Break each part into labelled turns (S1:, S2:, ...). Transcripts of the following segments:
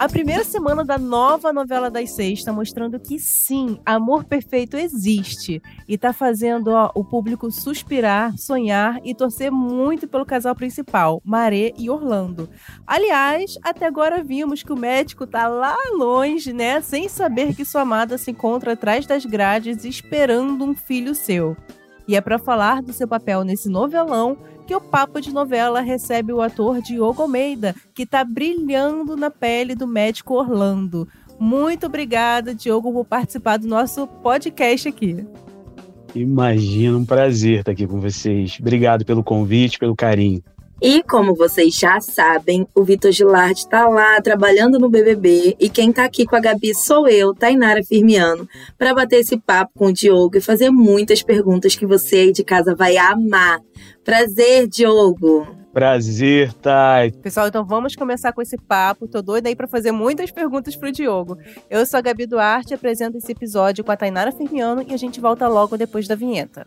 S1: A primeira semana da nova novela das seis está mostrando que sim, amor perfeito existe e está fazendo ó, o público suspirar, sonhar e torcer muito pelo casal principal, Maré e Orlando. Aliás, até agora vimos que o médico tá lá longe, né, sem saber que sua amada se encontra atrás das grades esperando um filho seu. E é para falar do seu papel nesse novelão que o Papo de Novela recebe o ator Diogo Almeida, que está brilhando na pele do médico Orlando. Muito obrigada, Diogo, por participar do nosso podcast aqui.
S2: Imagina, um prazer estar aqui com vocês. Obrigado pelo convite, pelo carinho.
S3: E como vocês já sabem, o Vitor Gilardi tá lá trabalhando no BBB e quem tá aqui com a Gabi sou eu, Tainara Firmiano, para bater esse papo com o Diogo e fazer muitas perguntas que você aí de casa vai amar. Prazer, Diogo.
S2: Prazer, Thay.
S1: Pessoal, então vamos começar com esse papo. Tô doida aí para fazer muitas perguntas pro Diogo. Eu sou a Gabi Duarte, apresento esse episódio com a Tainara Firmiano e a gente volta logo depois da vinheta.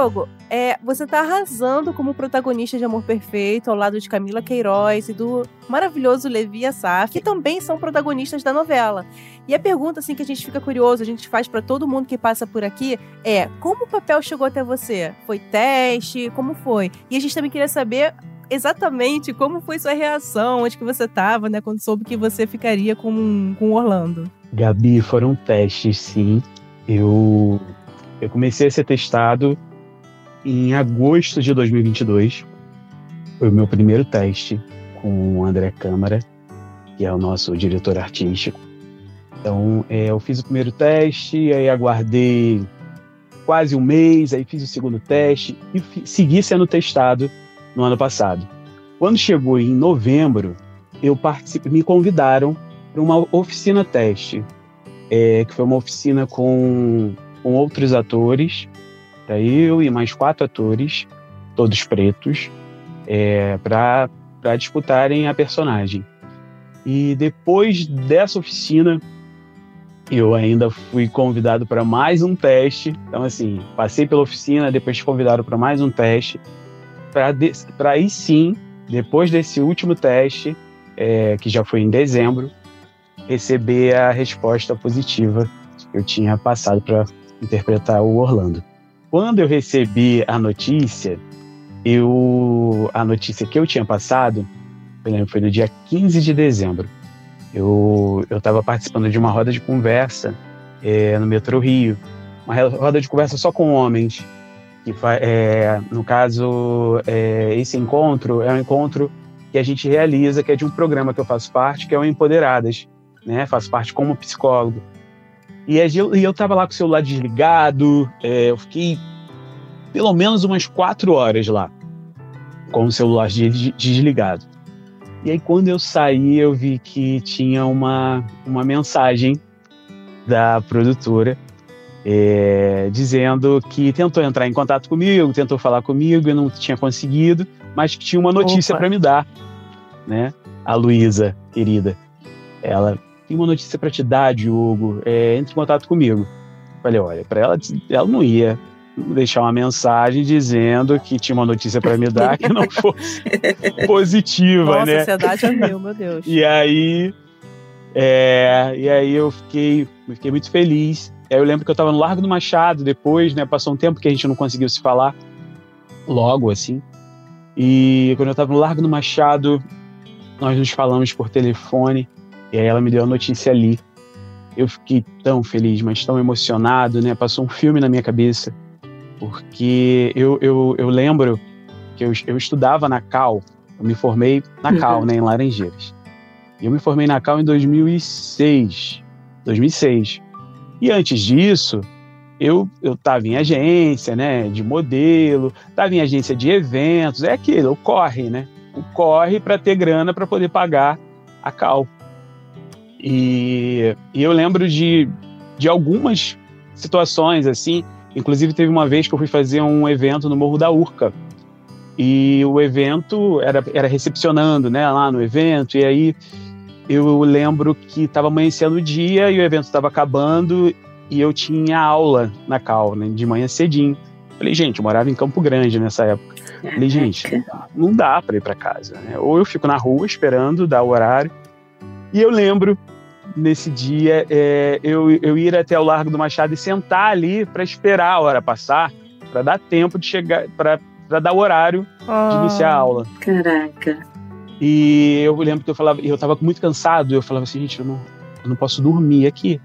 S1: Diogo, é, você tá arrasando como protagonista de Amor Perfeito ao lado de Camila Queiroz e do maravilhoso Levi Assaf, que também são protagonistas da novela. E a pergunta assim que a gente fica curioso, a gente faz para todo mundo que passa por aqui é: como o papel chegou até você? Foi teste? Como foi? E a gente também queria saber exatamente como foi sua reação, onde que você estava, né, quando soube que você ficaria com com Orlando.
S2: Gabi, foram testes, sim. Eu eu comecei a ser testado em agosto de 2022. Foi o meu primeiro teste com o André Câmara, que é o nosso diretor artístico. Então, é, eu fiz o primeiro teste, aí aguardei quase um mês, aí fiz o segundo teste e segui sendo testado no ano passado. Quando chegou em novembro, eu me convidaram para uma oficina teste, é, que foi uma oficina com, com outros atores Eu e mais quatro atores, todos pretos, é, para disputarem a personagem. E depois dessa oficina, eu ainda fui convidado para mais um teste. Então, assim, passei pela oficina, depois convidaram para mais um teste. Para aí sim, depois desse último teste, é, que já foi em dezembro, receber a resposta positiva que eu tinha passado para interpretar o Orlando. Quando eu recebi a notícia, eu a notícia que eu tinha passado, foi no dia 15 de dezembro. Eu estava participando de uma roda de conversa é, no metrô Rio, uma roda de conversa só com homens. Que é, no caso, é, esse encontro é um encontro que a gente realiza, que é de um programa que eu faço parte, que é o Empoderadas, né? Faço parte como psicólogo. E eu estava lá com o celular desligado, é, eu fiquei pelo menos umas quatro horas lá, com o celular desligado. E aí, quando eu saí, eu vi que tinha uma, uma mensagem da produtora é, dizendo que tentou entrar em contato comigo, tentou falar comigo e não tinha conseguido, mas que tinha uma notícia para me dar, né? A Luísa, querida, ela tem uma notícia para te dar, Diogo, é, entre em contato comigo. Falei, olha, para ela, ela não ia deixar uma mensagem dizendo que tinha uma notícia para me dar que não fosse positiva,
S1: Nossa,
S2: né?
S1: A ansiedade é meu, meu Deus.
S2: E aí, é, e aí eu fiquei, fiquei muito feliz. Aí eu lembro que eu estava no Largo do Machado depois, né? Passou um tempo que a gente não conseguiu se falar logo assim. E quando eu estava no Largo do Machado, nós nos falamos por telefone. E aí ela me deu a notícia ali. Eu fiquei tão feliz, mas tão emocionado, né? Passou um filme na minha cabeça. Porque eu, eu, eu lembro que eu, eu estudava na Cal, eu me formei na Cal, uhum. né, em Laranjeiras. E eu me formei na Cal em 2006. 2006. E antes disso, eu eu estava em agência, né, de modelo, estava em agência de eventos, é aquilo, o corre, né? O corre para ter grana para poder pagar a Cal. E, e eu lembro de, de algumas situações assim. Inclusive teve uma vez que eu fui fazer um evento no Morro da Urca. E o evento era, era recepcionando, né, lá no evento. E aí eu lembro que estava amanhecendo o dia e o evento estava acabando e eu tinha aula na Cal, né, de manhã cedinho. Falei, gente, eu morava em Campo Grande nessa época. Falei, gente, não dá para ir para casa. Né? Ou eu fico na rua esperando dar o horário. E eu lembro nesse dia é, eu, eu ir até o Largo do Machado e sentar ali para esperar a hora passar, para dar tempo de chegar, para dar o horário oh, de iniciar a aula.
S3: Caraca.
S2: E eu lembro que eu falava, eu estava muito cansado, eu falava assim, gente, eu não, eu não posso dormir aqui,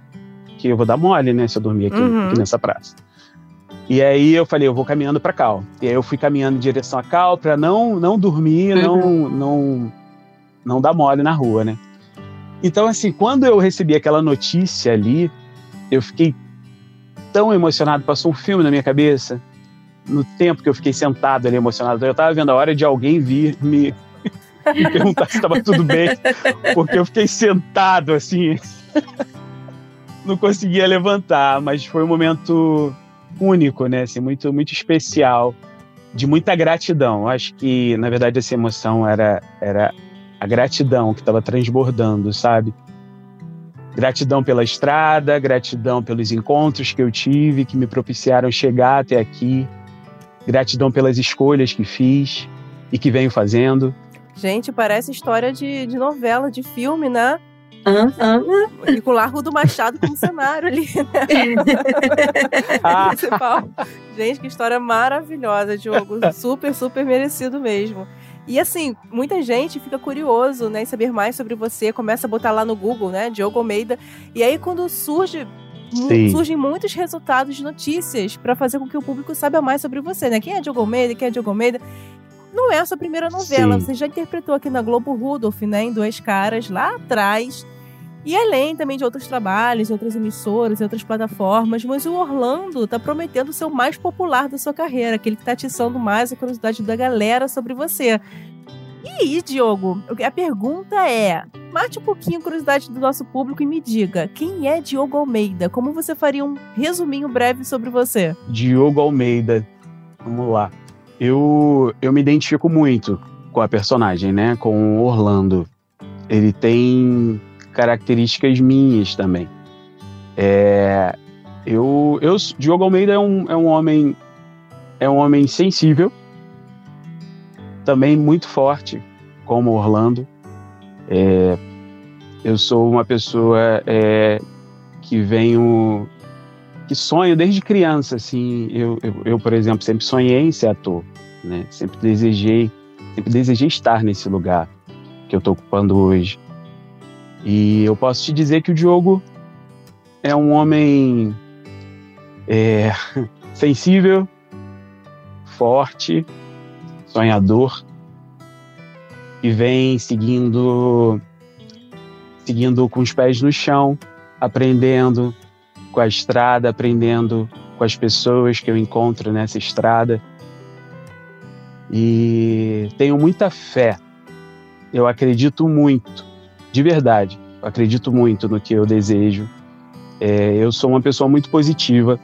S2: que eu vou dar mole, né, se eu dormir aqui, uhum. aqui nessa praça. E aí eu falei, eu vou caminhando para Cal. E aí eu fui caminhando em direção a Cal para não não dormir, uhum. não não não dar mole na rua, né? Então assim, quando eu recebi aquela notícia ali, eu fiquei tão emocionado, passou um filme na minha cabeça. No tempo que eu fiquei sentado ali emocionado, eu estava vendo a hora de alguém vir me, me perguntar se estava tudo bem, porque eu fiquei sentado assim, não conseguia levantar, mas foi um momento único, né? Assim, muito, muito especial, de muita gratidão. Acho que, na verdade, essa emoção era, era a gratidão que estava transbordando, sabe? Gratidão pela estrada, gratidão pelos encontros que eu tive, que me propiciaram chegar até aqui, gratidão pelas escolhas que fiz e que venho fazendo.
S1: Gente, parece história de, de novela, de filme, né?
S3: Uhum.
S1: E com o Largo do Machado como cenário ali, né? principal. Gente, que história maravilhosa, Diogo. Super, super merecido mesmo. E assim, muita gente fica curioso, né, em saber mais sobre você, começa a botar lá no Google, né, Diogo Almeida. E aí quando surge Sim. surgem muitos resultados de notícias para fazer com que o público saiba mais sobre você, né? Quem é Diogo Almeida? Quem é Diogo Almeida? Não é a sua primeira novela, Sim. você já interpretou aqui na Globo Rudolph, né, em Duas Caras, lá atrás. E além também de outros trabalhos, outras emissoras, outras plataformas, mas o Orlando tá prometendo ser o mais popular da sua carreira, aquele que tá atiçando mais a curiosidade da galera sobre você. E aí, Diogo, a pergunta é: mate um pouquinho a curiosidade do nosso público e me diga, quem é Diogo Almeida? Como você faria um resuminho breve sobre você?
S2: Diogo Almeida. Vamos lá. Eu, eu me identifico muito com a personagem, né? Com o Orlando. Ele tem características minhas também. É, eu, eu, Diogo Almeida é um, é um homem é um homem sensível, também muito forte, como Orlando. É, eu sou uma pessoa é, que venho que sonho desde criança, assim. Eu, eu, eu, por exemplo, sempre sonhei em ser ator, né? Sempre desejei, sempre desejei estar nesse lugar que eu estou ocupando hoje. E eu posso te dizer que o Diogo é um homem é, sensível, forte, sonhador, e vem seguindo seguindo com os pés no chão, aprendendo com a estrada, aprendendo com as pessoas que eu encontro nessa estrada. E tenho muita fé. Eu acredito muito de verdade. Acredito muito no que eu desejo. É, eu sou uma pessoa muito positiva.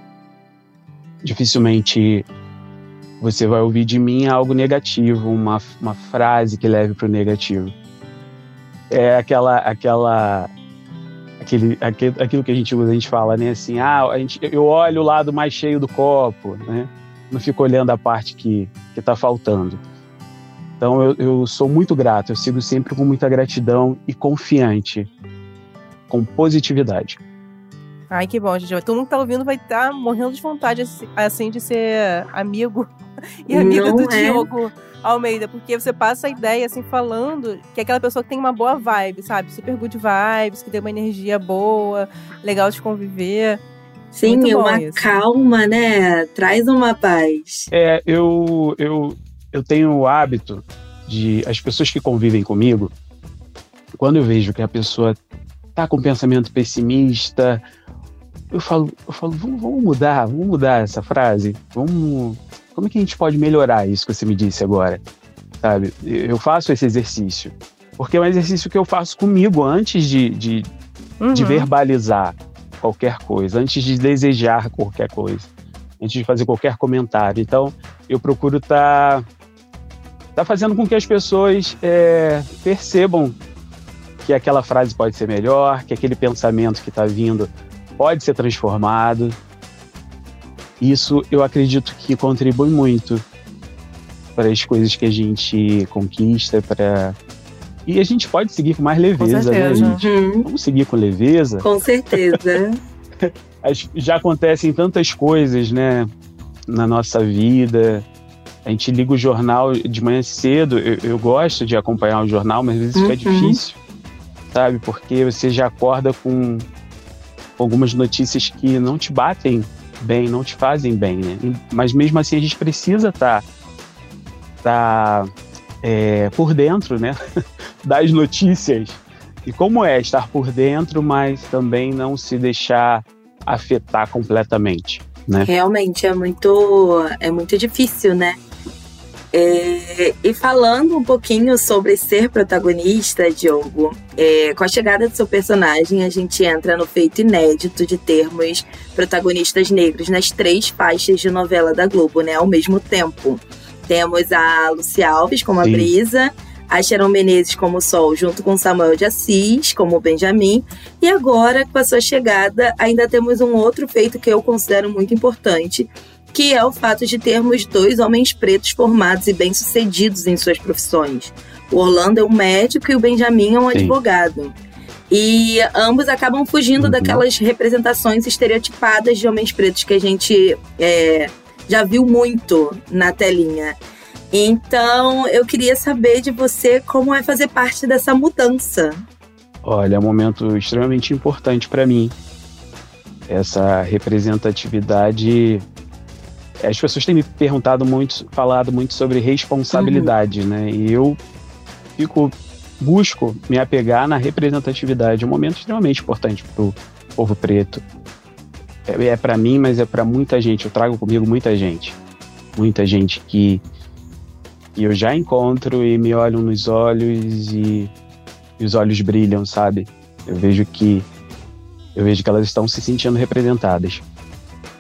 S2: Dificilmente você vai ouvir de mim algo negativo, uma, uma frase que leve para o negativo. É aquela, aquela, aquele, aquele, aquilo que a gente usa, a gente fala, né? Assim, ah, a gente, eu olho o lado mais cheio do copo, né? Não fico olhando a parte que está faltando. Então eu, eu sou muito grato, eu sigo sempre com muita gratidão e confiante, com positividade.
S1: Ai, que bom, gente. Todo mundo que tá ouvindo vai estar tá morrendo de vontade, assim, de ser amigo e amiga Não do é. Diogo Almeida, porque você passa a ideia, assim, falando que é aquela pessoa que tem uma boa vibe, sabe? Super good vibes, que tem uma energia boa, legal de conviver.
S3: Sim, uma isso. calma, né? Traz uma paz.
S2: É, eu, eu, eu tenho o hábito de as pessoas que convivem comigo, quando eu vejo que a pessoa tá com um pensamento pessimista, eu falo, eu falo, vamos, vamos mudar, vamos mudar essa frase, vamos, como é que a gente pode melhorar isso que você me disse agora, sabe? Eu faço esse exercício, porque é um exercício que eu faço comigo antes de, de, uhum. de verbalizar. qualquer coisa, antes de desejar qualquer coisa, antes de fazer qualquer comentário. Então, eu procuro estar tá, tá fazendo com que as pessoas é, percebam que aquela frase pode ser melhor, que aquele pensamento que está vindo pode ser transformado. Isso eu acredito que contribui muito para as coisas que a gente conquista, para e a gente pode seguir com mais leveza, com né, gente? Uhum. Vamos seguir com leveza.
S3: Com certeza.
S2: Já acontecem tantas coisas, né, na nossa vida. A gente liga o jornal de manhã cedo. Eu, eu gosto de acompanhar o jornal, mas às vezes uhum. fica difícil, sabe? Porque você já acorda com algumas notícias que não te batem bem, não te fazem bem, né? Mas mesmo assim a gente precisa estar tá, tá, é, por dentro, né? das notícias. E como é estar por dentro, mas também não se deixar afetar completamente, né?
S3: Realmente é muito, é muito difícil, né? É, e falando um pouquinho sobre ser protagonista, Diogo, é, com a chegada do seu personagem, a gente entra no feito inédito de termos protagonistas negros nas três faixas de novela da Globo, né? Ao mesmo tempo. Temos a Luci Alves como Sim. a Brisa, a Sharon Menezes como Sol, junto com Samuel de Assis, como Benjamin. E agora, com a sua chegada, ainda temos um outro feito que eu considero muito importante, que é o fato de termos dois homens pretos formados e bem-sucedidos em suas profissões. O Orlando é um médico e o Benjamin é um Sim. advogado. E ambos acabam fugindo uhum. daquelas representações estereotipadas de homens pretos que a gente é, já viu muito na telinha. Então, eu queria saber de você como é fazer parte dessa mudança.
S2: Olha, é um momento extremamente importante para mim. Essa representatividade. As pessoas têm me perguntado muito, falado muito sobre responsabilidade, uhum. né? E eu fico busco me apegar na representatividade, é um momento extremamente importante para o povo preto. É, é para mim, mas é para muita gente. Eu trago comigo muita gente, muita gente que e eu já encontro e me olham nos olhos e, e os olhos brilham, sabe? Eu vejo que eu vejo que elas estão se sentindo representadas.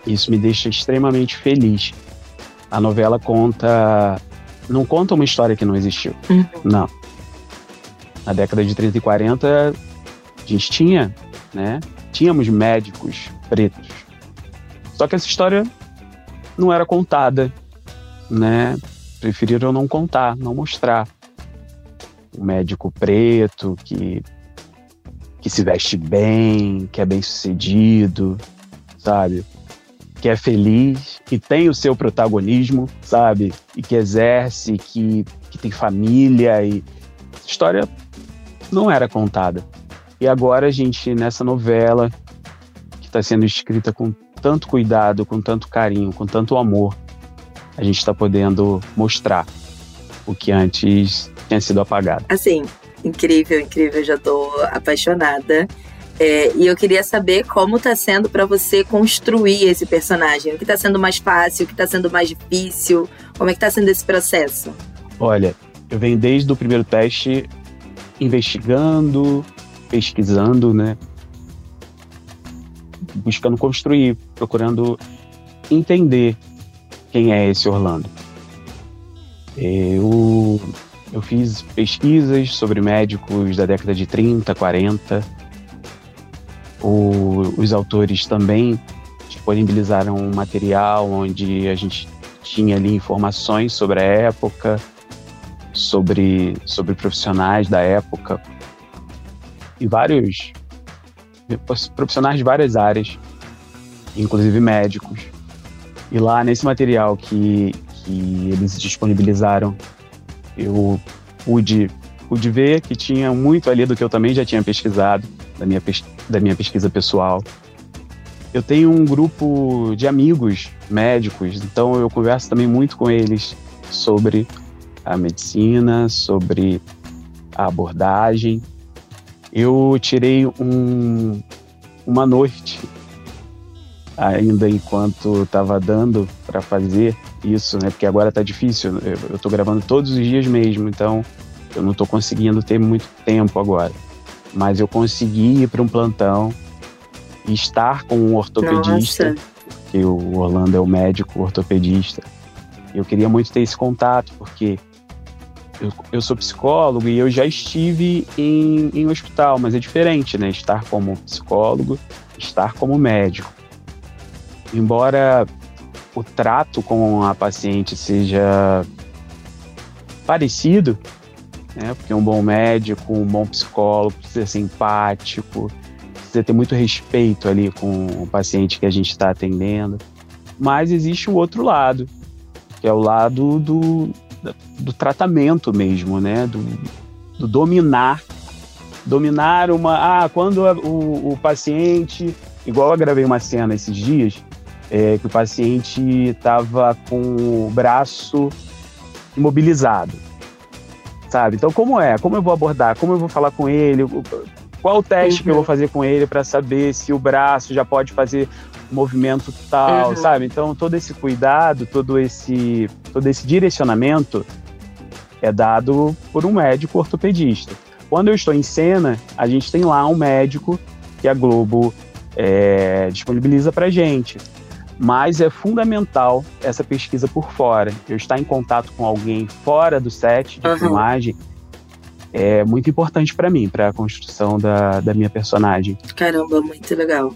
S2: Isso me deixa extremamente feliz. A novela conta não conta uma história que não existiu. Uhum. Não. Na década de 30 e 40 a gente tinha, né? Tínhamos médicos pretos. Só que essa história não era contada, né? preferiram não contar, não mostrar. Um médico preto que, que se veste bem, que é bem sucedido, sabe? Que é feliz, que tem o seu protagonismo, sabe? E que exerce, que, que tem família e. Essa história não era contada. E agora a gente, nessa novela, que está sendo escrita com tanto cuidado, com tanto carinho, com tanto amor, a gente está podendo mostrar o que antes tinha sido apagado.
S3: Assim, incrível, incrível, já tô apaixonada. É, e eu queria saber como está sendo para você construir esse personagem. O que está sendo mais fácil, o que está sendo mais difícil? Como é que está sendo esse processo?
S2: Olha, eu venho desde o primeiro teste investigando, pesquisando, né? Buscando construir, procurando entender quem é esse Orlando. Eu, eu fiz pesquisas sobre médicos da década de 30, 40. O, os autores também disponibilizaram um material onde a gente tinha ali informações sobre a época, sobre, sobre profissionais da época e vários profissionais de várias áreas, inclusive médicos. E lá nesse material que, que eles disponibilizaram, eu pude, pude ver que tinha muito ali do que eu também já tinha pesquisado, da minha, da minha pesquisa pessoal. Eu tenho um grupo de amigos médicos, então eu converso também muito com eles sobre a medicina, sobre a abordagem. Eu tirei um, uma noite ainda enquanto estava dando para fazer isso, né? Porque agora tá difícil. Eu, estou gravando todos os dias mesmo, então eu não estou conseguindo ter muito tempo agora. Mas eu consegui ir para um plantão e estar com um ortopedista,
S3: Nossa.
S2: que o Orlando é o médico ortopedista. Eu queria muito ter esse contato, porque eu, eu sou psicólogo e eu já estive em, em hospital, mas é diferente, né? Estar como psicólogo, estar como médico. Embora o trato com a paciente seja parecido, né? Porque um bom médico, um bom psicólogo precisa ser empático, precisa ter muito respeito ali com o paciente que a gente está atendendo. Mas existe o outro lado, que é o lado do, do tratamento mesmo, né? Do, do dominar. Dominar uma. Ah, quando o, o paciente. Igual eu gravei uma cena esses dias, é, que o paciente estava com o braço imobilizado. Sabe? Então, como é? Como eu vou abordar? Como eu vou falar com ele? Qual o teste que eu vou fazer com ele para saber se o braço já pode fazer movimento tal,
S3: Uhum.
S2: sabe? Então, todo esse cuidado, todo esse, todo esse direcionamento é dado por um médico ortopedista. Quando eu estou em cena, a gente tem lá um médico que a Globo é, disponibiliza para gente. Mas é fundamental essa pesquisa por fora. Eu estar em contato com alguém fora do set de
S3: Uhum.
S2: filmagem é muito importante para mim, para a construção da, da minha personagem.
S3: Caramba, muito legal.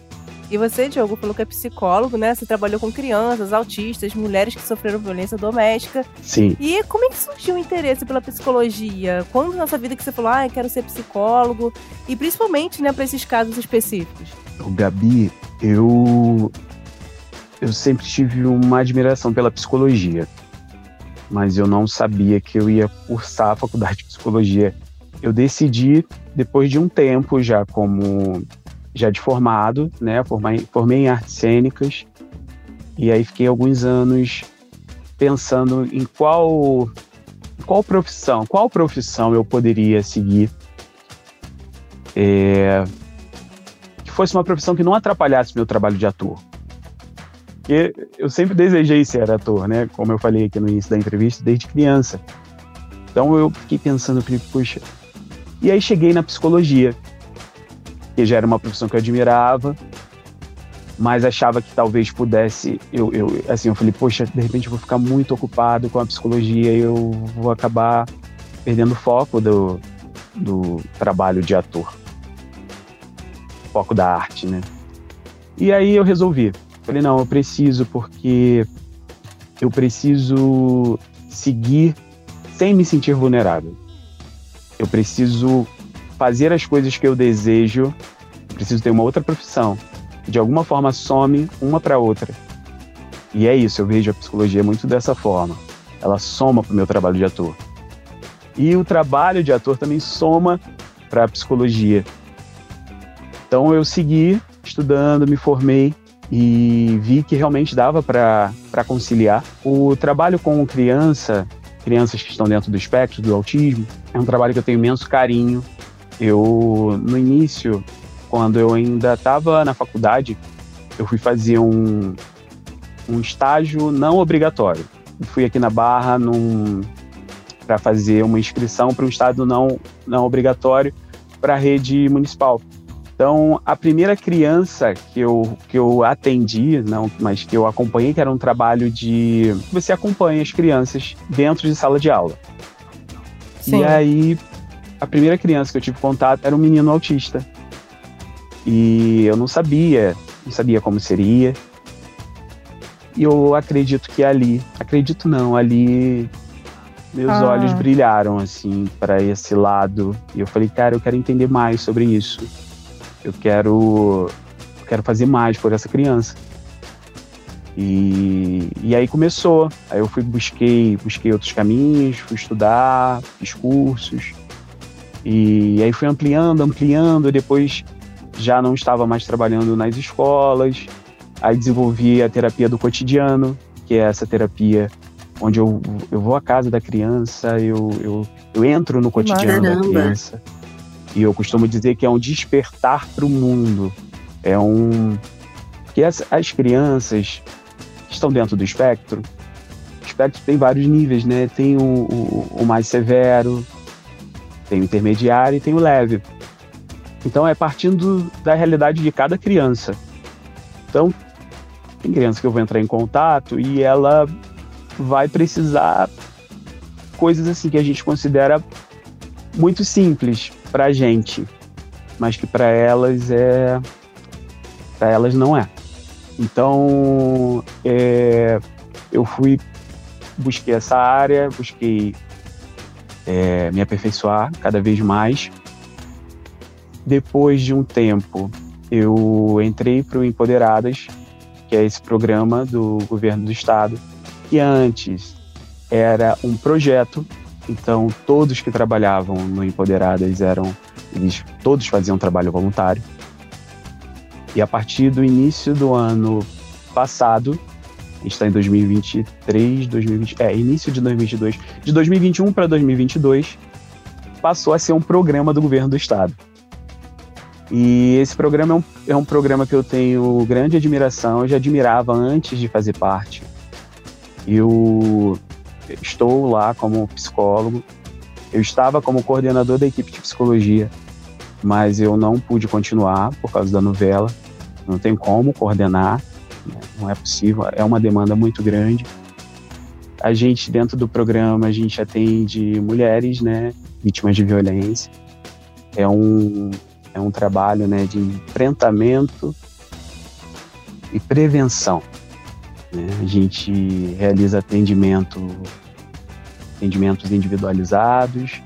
S1: E você, Diogo, falou que é psicólogo, né? Você trabalhou com crianças, autistas, mulheres que sofreram violência doméstica.
S2: Sim.
S1: E como é que surgiu o interesse pela psicologia? Quando na sua vida que você falou, ah, eu quero ser psicólogo? E principalmente, né, para esses casos específicos.
S2: O Gabi, eu eu sempre tive uma admiração pela psicologia, mas eu não sabia que eu ia cursar a faculdade de psicologia. Eu decidi depois de um tempo já como já de formado, né, formei, formei em artes cênicas e aí fiquei alguns anos pensando em qual qual profissão, qual profissão eu poderia seguir é, que fosse uma profissão que não atrapalhasse meu trabalho de ator. Porque eu sempre desejei ser ator, né? Como eu falei aqui no início da entrevista, desde criança. Então eu fiquei pensando, falei, puxa. E aí cheguei na psicologia, que já era uma profissão que eu admirava, mas achava que talvez pudesse. Eu, eu, assim, eu falei, poxa, de repente eu vou ficar muito ocupado com a psicologia e eu vou acabar perdendo o foco do, do trabalho de ator foco da arte, né? E aí eu resolvi. Falei, não, eu preciso porque eu preciso seguir sem me sentir vulnerável. Eu preciso fazer as coisas que eu desejo. Eu preciso ter uma outra profissão. De alguma forma some uma para outra. E é isso, eu vejo a psicologia muito dessa forma. Ela soma para o meu trabalho de ator. E o trabalho de ator também soma para a psicologia. Então eu segui estudando, me formei e vi que realmente dava para conciliar. O trabalho com criança, crianças que estão dentro do espectro do autismo, é um trabalho que eu tenho imenso carinho. Eu, no início, quando eu ainda estava na faculdade, eu fui fazer um, um estágio não obrigatório. Eu fui aqui na Barra para fazer uma inscrição para um estágio não, não obrigatório para a rede municipal. Então, a primeira criança que eu, que eu atendi, não, mas que eu acompanhei, que era um trabalho de. Você acompanha as crianças dentro de sala de aula.
S1: Sim.
S2: E aí, a primeira criança que eu tive contato era um menino autista. E eu não sabia, não sabia como seria. E eu acredito que ali, acredito não, ali meus
S1: Ah.
S2: olhos brilharam assim para esse lado. E eu falei, cara, eu quero entender mais sobre isso. Eu quero, eu quero fazer mais por essa criança. E, e aí começou. Aí eu fui busquei, busquei outros caminhos, fui estudar, fiz cursos. E aí fui ampliando, ampliando, depois já não estava mais trabalhando nas escolas. Aí desenvolvi a terapia do cotidiano, que é essa terapia onde eu, eu vou à casa da criança, eu, eu, eu entro no cotidiano da
S3: Caramba.
S2: criança. E eu costumo dizer que é um despertar para o mundo. É um. Porque as, as crianças estão dentro do espectro. O espectro tem vários níveis, né? Tem o, o, o mais severo, tem o intermediário e tem o leve. Então é partindo da realidade de cada criança. Então, tem criança que eu vou entrar em contato e ela vai precisar coisas assim que a gente considera muito simples para a gente, mas que para elas é para elas não é. Então, é, eu fui busquei essa área, busquei é, me aperfeiçoar cada vez mais. Depois de um tempo, eu entrei para o Empoderadas, que é esse programa do governo do estado, que antes era um projeto, então todos que trabalhavam no Empoderadas eram, eles todos faziam trabalho voluntário. E a partir do início do ano passado, está em 2023, 2020, é, início de 2022, de 2021 para 2022, passou a ser um programa do governo do estado. E esse programa é um, é um programa que eu tenho grande admiração, eu já admirava antes de fazer parte. Eu estou lá como psicólogo, eu estava como coordenador da equipe de psicologia, mas eu não pude continuar por causa da novela, não tem como coordenar, né? não é possível, é uma demanda muito grande. A gente, dentro do programa, a gente atende mulheres, né, vítimas de violência. É um, é um trabalho né, de enfrentamento e prevenção. Né? A gente realiza atendimento, atendimentos individualizados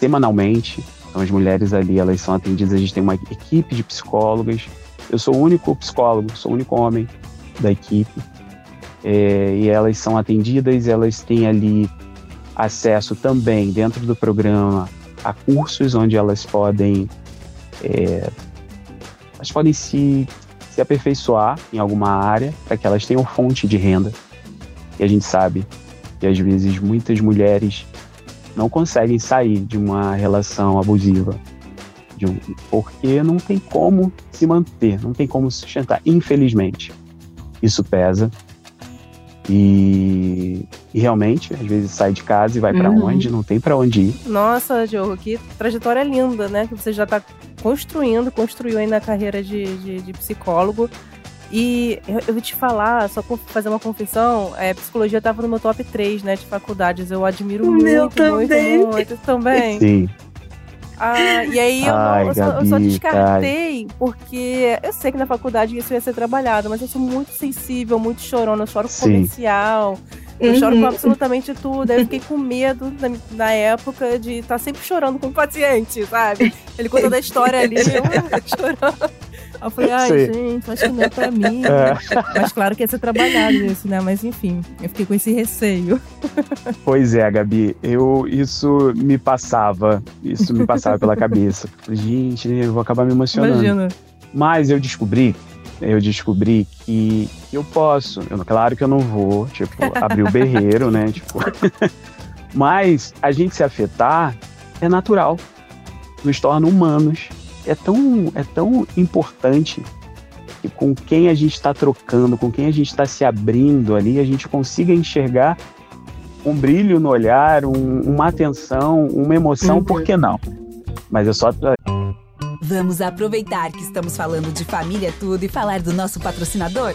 S2: semanalmente. Então as mulheres ali elas são atendidas, a gente tem uma equipe de psicólogas. Eu sou o único psicólogo, sou o único homem da equipe. É, e elas são atendidas, elas têm ali acesso também dentro do programa a cursos onde elas podem é, elas podem se, se aperfeiçoar em alguma área para que elas tenham fonte de renda. E a gente sabe que às vezes muitas mulheres não conseguem sair de uma relação abusiva, um, porque não tem como se manter, não tem como sustentar, infelizmente. Isso pesa. E, e, realmente, às vezes sai de casa e vai para
S1: Uhum.
S2: onde, não tem para onde ir.
S1: Nossa, Diogo, que trajetória linda, né? Que você já tá construindo, construiu aí na carreira de, de, de psicólogo. E eu, eu vou te falar, só fazer uma confissão, é, psicologia tava no meu top 3, né, de faculdades. Eu admiro
S3: O
S1: muito,
S3: meu
S1: muito,
S3: também.
S1: muito também.
S2: Sim.
S1: Ah, e aí eu, não-
S2: Ai,
S1: eu, só, eu só
S2: Gabi,
S1: descartei porque eu sei que na faculdade isso ia ser trabalhado, mas eu sou muito sensível, muito chorona, eu choro com
S2: Sim.
S1: comercial, eu
S3: Uhum.
S1: choro com absolutamente tudo. Aí eu fiquei com medo na, na época de estar sempre chorando com o paciente, sabe? Ele contando a história ali, eu chorando. Eu falei, ai,
S2: Sim.
S1: gente, acho que não é pra mim.
S2: É.
S1: Mas claro que ia ser trabalhado isso, né? Mas enfim, eu fiquei com esse receio.
S2: Pois é, Gabi, eu isso me passava, isso me passava pela cabeça. Gente, eu vou acabar me emocionando.
S1: Imagina.
S2: Mas eu descobri, eu descobri que eu posso. Eu, claro que eu não vou, tipo, abrir o berreiro, né? Tipo, mas a gente se afetar é natural, nos torna humanos. É tão, é tão importante que com quem a gente está trocando, com quem a gente está se abrindo ali, a gente consiga enxergar um brilho no olhar, um- uma atenção, uma emoção,
S3: Uhum.
S2: por que não? Mas é só
S4: Vamos aproveitar que estamos falando de família tudo e falar do nosso patrocinador?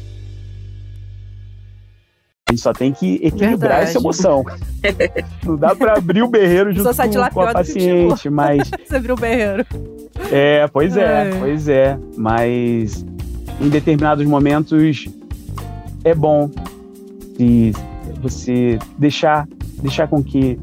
S2: A gente só tem que equilibrar
S1: Verdade.
S2: essa emoção. Não dá pra abrir o berreiro junto com, com a
S1: que
S2: paciente, mas
S1: Você viu o berreiro.
S2: é, pois é,
S1: Ai.
S2: pois é, mas em determinados momentos é bom se você deixar deixar com que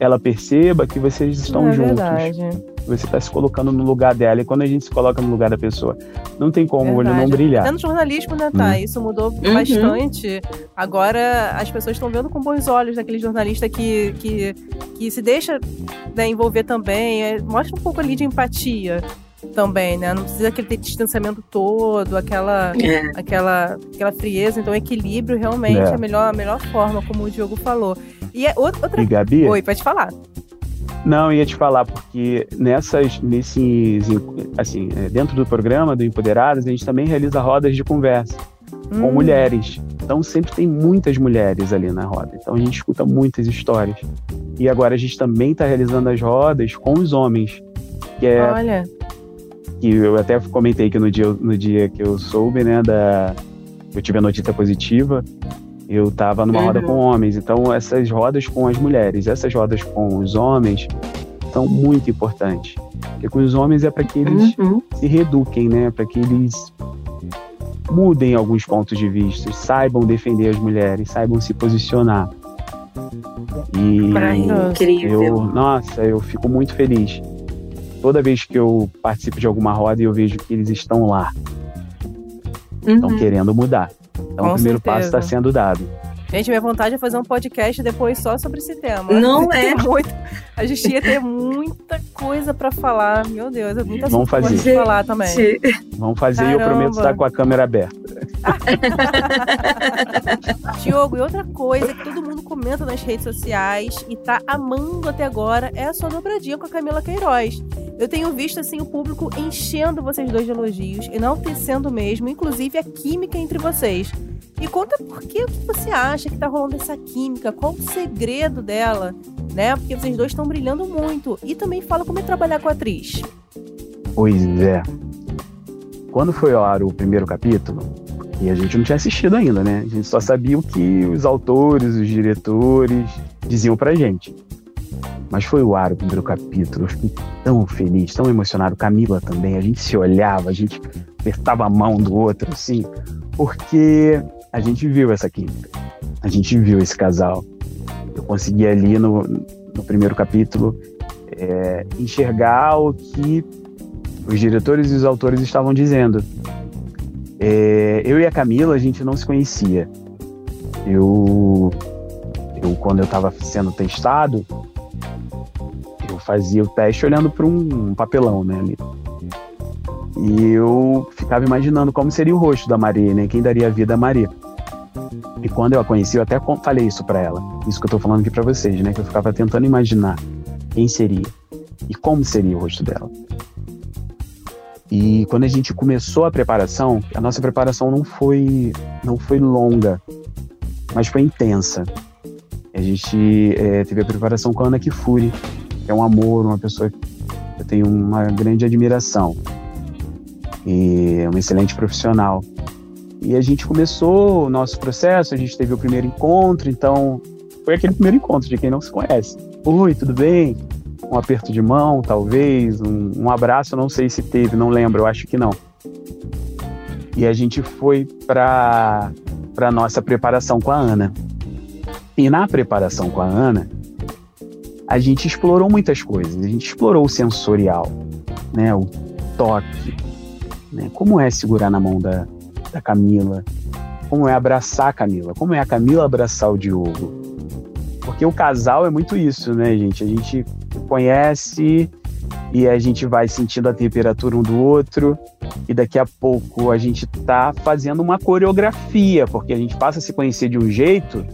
S2: ela perceba que vocês estão
S1: é
S2: juntos,
S1: verdade.
S2: Você está se colocando no lugar dela e quando a gente se coloca no lugar da pessoa, não tem como o olho não
S1: Verdade.
S2: brilhar.
S1: Até no jornalismo, né, tá?
S2: Hum.
S1: Isso mudou
S3: Uhum.
S1: bastante. Agora as pessoas estão vendo com bons olhos daquele jornalista que, que, que se deixa né, envolver também. é, mostra um pouco ali de empatia. também, né? Não precisa aquele distanciamento todo, aquela,
S3: É.
S1: aquela, aquela frieza. Então, equilíbrio realmente
S2: É.
S1: é a melhor, a melhor forma, como o Diogo falou. E é outra. outra...
S2: E Gabi,
S1: Oi, pode falar.
S2: Não ia te falar porque nessas, nesses, assim, é, dentro do programa do Empoderadas, a gente também realiza rodas de conversa com
S1: Hum,
S2: mulheres. Então sempre tem muitas mulheres ali na roda. Então a gente escuta muitas histórias. E agora a gente também está realizando as rodas com os homens, que é
S1: Olha,
S2: que eu até comentei que no dia, no dia que eu soube, né, da eu tive a notícia positiva, eu estava numa
S3: Uhum.
S2: roda com homens. Então essas rodas com as mulheres, essas rodas com os homens são muito importantes. Porque com os homens é para que eles
S3: Uhum.
S2: se reeduquem, né, para que eles mudem alguns pontos de vista, saibam defender as mulheres, saibam se posicionar. E.
S3: Incrível.
S2: eu, nossa, eu fico muito feliz. Toda vez que eu participo de alguma roda eu vejo que eles estão lá, estão
S3: Uhum.
S2: querendo mudar. Então
S1: Com
S2: o primeiro passo
S1: certeza.
S2: está sendo dado.
S1: gente, minha vontade é fazer um podcast depois só sobre esse tema.
S3: Não é?
S1: muito- a gente ia ter muita coisa pra falar. Meu Deus, é muita
S2: Vamos
S1: coisa
S2: fazer.
S1: pra falar também.
S2: Vamos fazer e eu prometo estar com a câmera aberta.
S1: Diogo, e outra coisa que todo mundo comenta nas redes sociais e tá amando até agora é a sua dobradinha com a Camila Queiroz. Eu tenho visto assim o público enchendo vocês dois de elogios, enaltecendo mesmo, inclusive a química entre vocês. E conta por que, você acha que tá rolando essa química, qual o segredo dela, né? Porque vocês dois estão brilhando muito. E também fala como é trabalhar com a atriz.
S2: Pois é. Quando foi ao ar o primeiro capítulo, e a gente não tinha assistido ainda, né? A gente só sabia o que os autores, os diretores diziam pra gente. Mas foi ao ar o primeiro capítulo, eu fiquei tão feliz, tão emocionado. Camila também, a gente se olhava, a gente apertava a mão do outro, assim, porque a gente viu essa química, a gente viu esse casal. Eu consegui ali no, no primeiro capítulo é, enxergar o que os diretores e os autores estavam dizendo. É, eu e a Camila, a gente não se conhecia. Eu, eu quando eu estava sendo testado, eu fazia o teste olhando para um papelão, né, ali. E eu ficava imaginando como seria o rosto da Maria, né, quem daria vida a Maria. E quando eu a conheci, eu até falei isso para ela. Isso que eu tô falando aqui para vocês, né, que eu ficava tentando imaginar quem seria e como seria o rosto dela. E quando a gente começou a preparação, a nossa preparação não foi não foi longa, mas foi intensa. A gente eh, teve a preparação com a Ana Kifuri, que é um amor, uma pessoa que eu tenho uma grande admiração e é uma excelente profissional. E a gente começou o nosso processo, a gente teve o primeiro encontro, então foi aquele primeiro encontro de quem não se conhece. Oi, tudo bem? Um aperto de mão, talvez, um, um abraço, não sei se teve, não lembro, eu acho que não. E a gente foi para para nossa preparação com a Ana. E na preparação com a Ana, a gente explorou muitas coisas. A gente explorou o sensorial, né, o toque, né, como é segurar na mão da, da Camila, como é abraçar a Camila, como é a Camila abraçar o Diogo. Porque o casal é muito isso, né, gente? A gente conhece e a gente vai sentindo a temperatura um do outro e daqui a pouco a gente tá fazendo uma coreografia, porque a gente passa a se conhecer de um jeito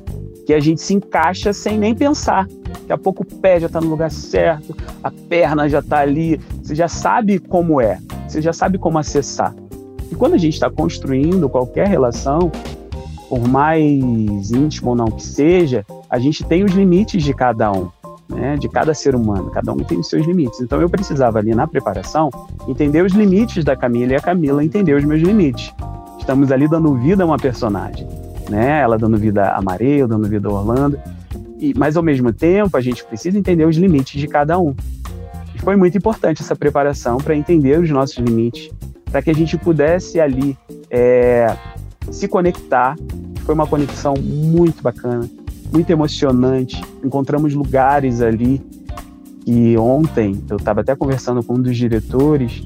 S2: que a gente se encaixa sem nem pensar. Daqui a pouco o pé já tá no lugar certo, a perna já tá ali, você já sabe como é, você já sabe como acessar. E quando a gente está construindo qualquer relação, por mais íntimo ou não que seja, a gente tem os limites de cada um né, de cada ser humano, cada um tem os seus limites. Então eu precisava ali na preparação entender os limites da Camila e a Camila entender os meus limites. Estamos ali dando vida a uma personagem, né? Ela dando vida a Maria, dando vida a Orlando. E, mas ao mesmo tempo a gente precisa entender os limites de cada um. E foi muito importante essa preparação para entender os nossos limites, para que a gente pudesse ali é, se conectar. Foi uma conexão muito bacana muito emocionante. Encontramos lugares ali e ontem eu estava até conversando com um dos diretores.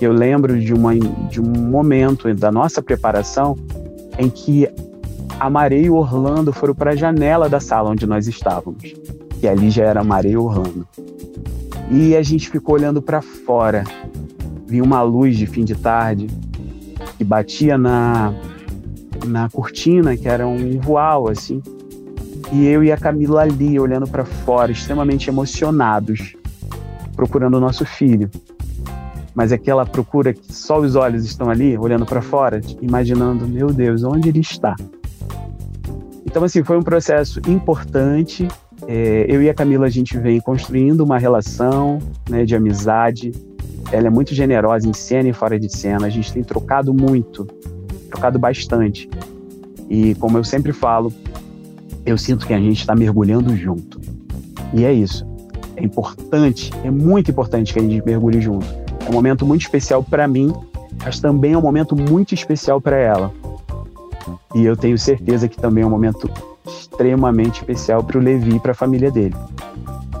S2: Eu lembro de, uma, de um momento da nossa preparação em que a Maria e Orlando foram para a janela da sala onde nós estávamos. E ali já era Maria e Orlando. E a gente ficou olhando para fora, vinha uma luz de fim de tarde que batia na, na cortina, que era um voal, assim. E eu e a Camila ali, olhando para fora, extremamente emocionados, procurando o nosso filho. Mas aquela procura que só os olhos estão ali, olhando para fora, imaginando, meu Deus, onde ele está? Então, assim, foi um processo importante. É, eu e a Camila, a gente vem construindo uma relação né, de amizade. Ela é muito generosa em cena e fora de cena. A gente tem trocado muito, trocado bastante. E como eu sempre falo, eu sinto que a gente está mergulhando junto. E é isso. É importante, é muito importante que a gente mergulhe junto. É um momento muito especial para mim, mas também é um momento muito especial para ela. E eu tenho certeza que também é um momento extremamente especial para o Levi e para a família dele.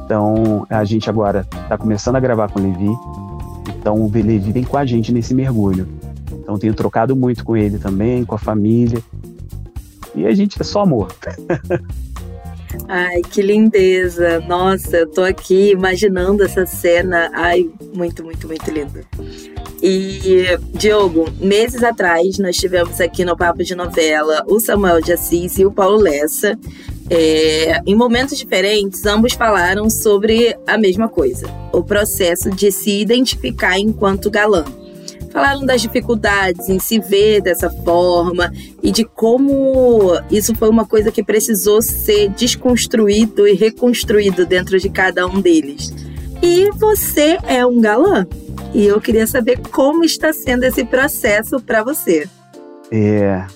S2: Então, a gente agora está começando a gravar com o Levi. Então, o Levi vem com a gente nesse mergulho. Então, tenho trocado muito com ele também, com a família. E a gente é só amor.
S3: Ai, que lindeza! Nossa, eu tô aqui imaginando essa cena. Ai, muito, muito, muito lindo. E, Diogo, meses atrás nós tivemos aqui no Papo de Novela o Samuel de Assis e o Paulo Lessa. É, em momentos diferentes, ambos falaram sobre a mesma coisa: o processo de se identificar enquanto galã. Falaram das dificuldades em se ver dessa forma e de como isso foi uma coisa que precisou ser desconstruído e reconstruído dentro de cada um deles. E você é um galã. E eu queria saber como está sendo esse processo para você.
S2: É,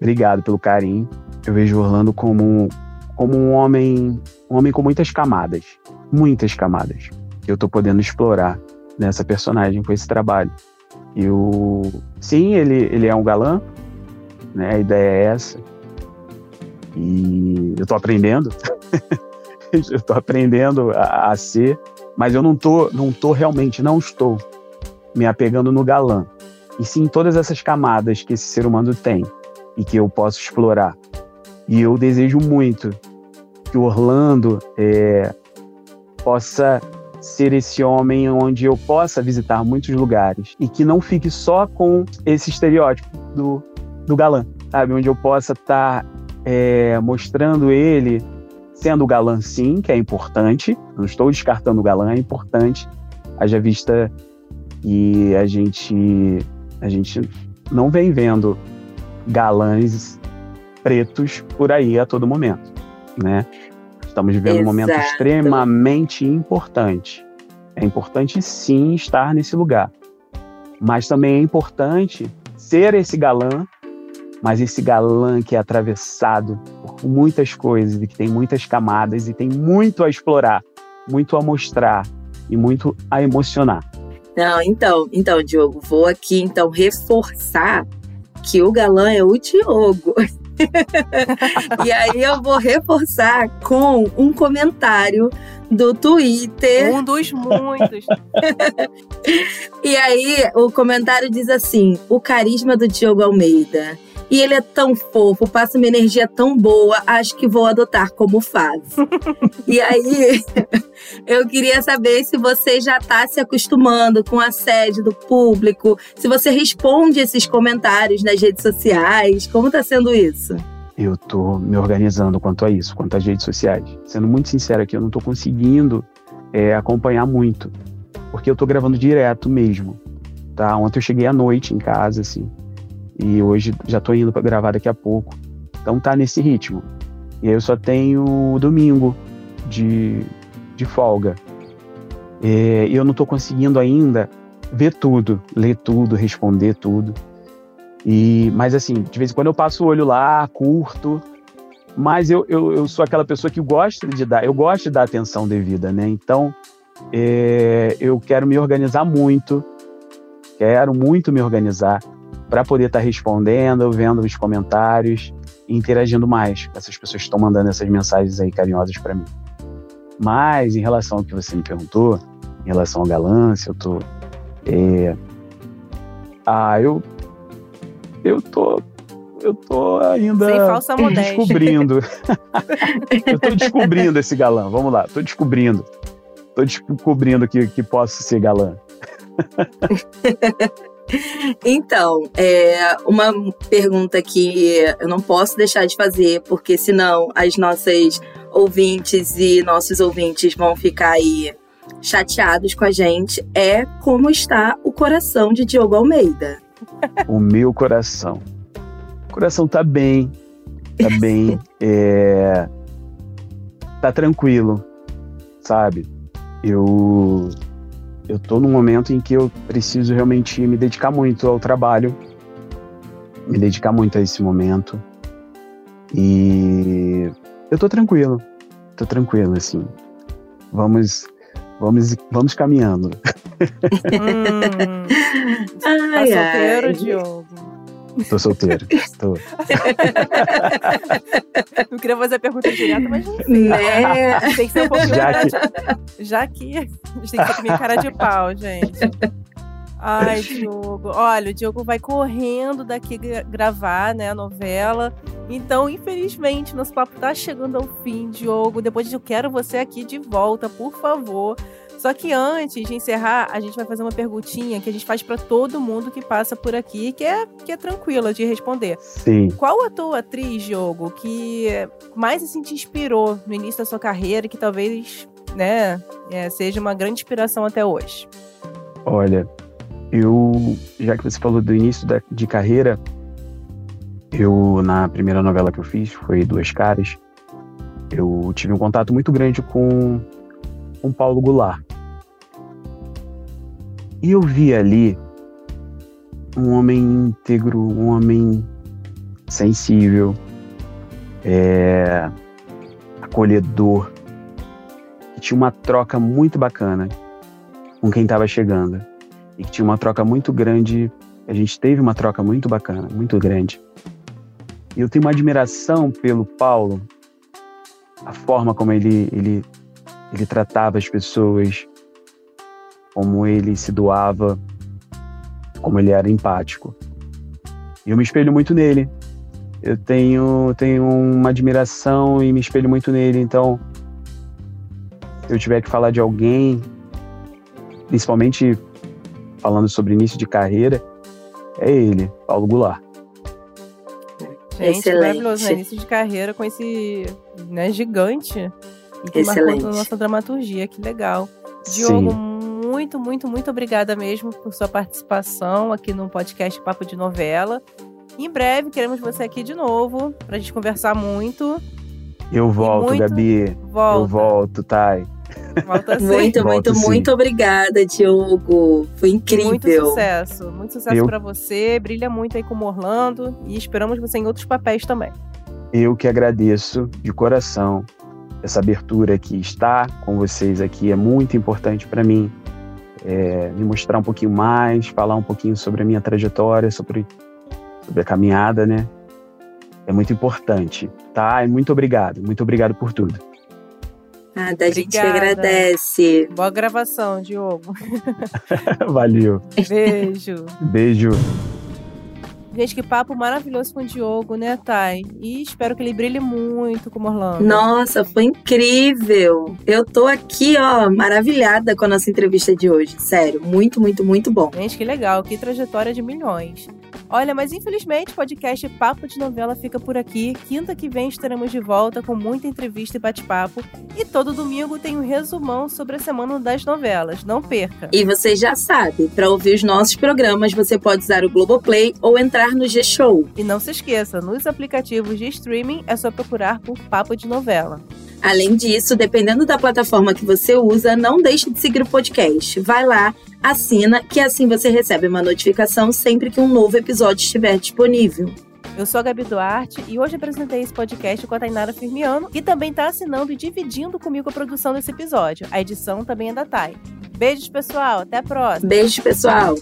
S2: obrigado pelo carinho. Eu vejo Orlando como, como um homem, um homem com muitas camadas, muitas camadas que eu estou podendo explorar nessa personagem com esse trabalho. E o sim, ele, ele é um galã, né? A ideia é essa. E eu estou aprendendo. eu estou aprendendo a, a ser mas eu não tô, não tô realmente, não estou me apegando no galã. E sim todas essas camadas que esse ser humano tem e que eu posso explorar. E eu desejo muito que o Orlando é, possa ser esse homem onde eu possa visitar muitos lugares e que não fique só com esse estereótipo do, do galã, sabe? Onde eu possa estar tá, é, mostrando ele sendo o galã sim, que é importante, não estou descartando o galã, é importante, haja vista que a gente, a gente não vem vendo galãs pretos por aí a todo momento, né? Estamos vivendo Exato. um momento extremamente importante. É importante sim estar nesse lugar, mas também é importante ser esse galã mas esse galã que é atravessado por muitas coisas e que tem muitas camadas e tem muito a explorar, muito a mostrar e muito a emocionar.
S3: Não, então, então, Diogo, vou aqui então reforçar que o galã é o Diogo. e aí eu vou reforçar com um comentário do Twitter.
S1: Um dos muitos.
S3: e aí o comentário diz assim: o carisma do Diogo Almeida e ele é tão fofo, passa uma energia tão boa, acho que vou adotar como fase. e aí, eu queria saber se você já está se acostumando com a sede do público, se você responde esses comentários nas redes sociais, como está sendo isso?
S2: Eu estou me organizando quanto a isso, quanto às redes sociais. Sendo muito sincero aqui, eu não estou conseguindo é, acompanhar muito, porque eu estou gravando direto mesmo. Tá? Ontem eu cheguei à noite em casa, assim, e hoje já tô indo para gravar daqui a pouco. Então tá nesse ritmo. E aí eu só tenho domingo de, de folga. É, e eu não tô conseguindo ainda ver tudo, ler tudo, responder tudo. E, mas assim, de vez em quando eu passo o olho lá, curto, mas eu, eu, eu sou aquela pessoa que gosta de dar, eu gosto de dar atenção devida, né? Então, é, eu quero me organizar muito, quero muito me organizar para poder estar tá respondendo, vendo os comentários e interagindo mais com essas pessoas que estão mandando essas mensagens aí carinhosas para mim. Mas em relação ao que você me perguntou, em relação ao galã, se eu tô. É... Ah, eu. Eu tô. Eu tô ainda
S1: Sem falsa
S2: descobrindo. eu tô descobrindo esse galã. Vamos lá, tô descobrindo. Tô descobrindo que, que posso ser galã.
S3: Então, é uma pergunta que eu não posso deixar de fazer, porque senão as nossas ouvintes e nossos ouvintes vão ficar aí chateados com a gente, é como está o coração de Diogo Almeida.
S2: O meu coração. O coração tá bem, tá bem, é... tá tranquilo, sabe? Eu eu tô num momento em que eu preciso realmente me dedicar muito ao trabalho, me dedicar muito a esse momento. E eu tô tranquilo, tô tranquilo, assim. Vamos, vamos, vamos caminhando.
S1: Hum, tá
S3: Ai,
S1: solteiro,
S3: ai.
S1: Diogo?
S2: Tô solteiro. Tô.
S1: Não queria fazer a pergunta direta, mas não sei.
S3: Né?
S1: Tem que ser um pouquinho
S2: Já
S1: cara
S2: que-
S1: de... Já que a gente tem que ser meio cara de pau, gente. Ai, Diogo. Olha, o Diogo vai correndo daqui gra- gravar, né, a novela. Então, infelizmente, nosso papo tá chegando ao fim, Diogo. Depois eu quero você aqui de volta, por favor. Só que antes de encerrar, a gente vai fazer uma perguntinha que a gente faz pra todo mundo que passa por aqui, que é, que é tranquila de responder.
S2: Sim.
S1: Qual ator ou atriz, Diogo, que mais assim, te inspirou no início da sua carreira e que talvez né, é, seja uma grande inspiração até hoje?
S2: Olha, eu, já que você falou do início da, de carreira, eu, na primeira novela que eu fiz, foi Duas Caras, eu tive um contato muito grande com, com Paulo Goulart. E eu vi ali um homem íntegro, um homem sensível, é, acolhedor, que tinha uma troca muito bacana com quem estava chegando e que tinha uma troca muito grande. A gente teve uma troca muito bacana, muito grande. E eu tenho uma admiração pelo Paulo, a forma como ele, ele, ele tratava as pessoas, como ele se doava, como ele era empático. E eu me espelho muito nele. Eu tenho, tenho uma admiração e me espelho muito nele. Então, se eu tiver que falar de alguém, principalmente falando sobre início de carreira, é ele, Paulo Goulart.
S1: Gente,
S3: Excelente.
S1: maravilhoso, né? Início de carreira com esse né, gigante e que
S3: Excelente.
S1: marcou a nossa dramaturgia, que legal. Diogo,
S2: Sim.
S1: muito, muito, muito obrigada mesmo por sua participação aqui no podcast Papo de Novela. Em breve queremos você aqui de novo pra gente conversar muito.
S2: Eu volto,
S1: muito
S2: Gabi.
S1: Volta.
S2: Eu volto, Thay.
S1: Volta.
S3: Muito,
S2: Volto
S3: muito,
S2: sim.
S3: muito obrigada, Diogo. Foi incrível.
S1: Muito sucesso. Muito sucesso
S2: Eu-
S1: pra você. Brilha muito aí como Orlando. E esperamos você em outros papéis também.
S2: Eu que agradeço de coração essa abertura que estar com vocês aqui é muito importante para mim. É, me mostrar um pouquinho mais, falar um pouquinho sobre a minha trajetória, sobre, sobre a caminhada, né? É muito importante, tá? E muito obrigado, muito obrigado por tudo.
S3: Nada, a gente agradece.
S1: Boa gravação, Diogo.
S2: Valeu.
S1: Beijo.
S2: Beijo.
S1: Gente, que papo maravilhoso com o Diogo, né, Thay? E espero que ele brilhe muito como Orlando.
S3: Nossa, foi incrível. Eu tô aqui, ó, maravilhada com a nossa entrevista de hoje. Sério, muito, muito, muito bom.
S1: Gente, que legal, que trajetória de milhões. Olha, mas infelizmente o podcast Papo de Novela fica por aqui. Quinta que vem estaremos de volta com muita entrevista e bate-papo. E todo domingo tem um resumão sobre a semana das novelas. Não perca!
S3: E você já sabe, para ouvir os nossos programas, você pode usar o Globoplay ou entrar no G-Show.
S1: E não se esqueça, nos aplicativos de streaming é só procurar por Papo de Novela.
S3: Além disso, dependendo da plataforma que você usa, não deixe de seguir o podcast. Vai lá, assina, que assim você recebe uma notificação sempre que um novo episódio estiver disponível.
S1: Eu sou a Gabi Duarte e hoje apresentei esse podcast com a Tainara Firmiano, que também está assinando e dividindo comigo a produção desse episódio. A edição também é da Thay. Beijos, pessoal. Até a próxima.
S3: Beijo, pessoal!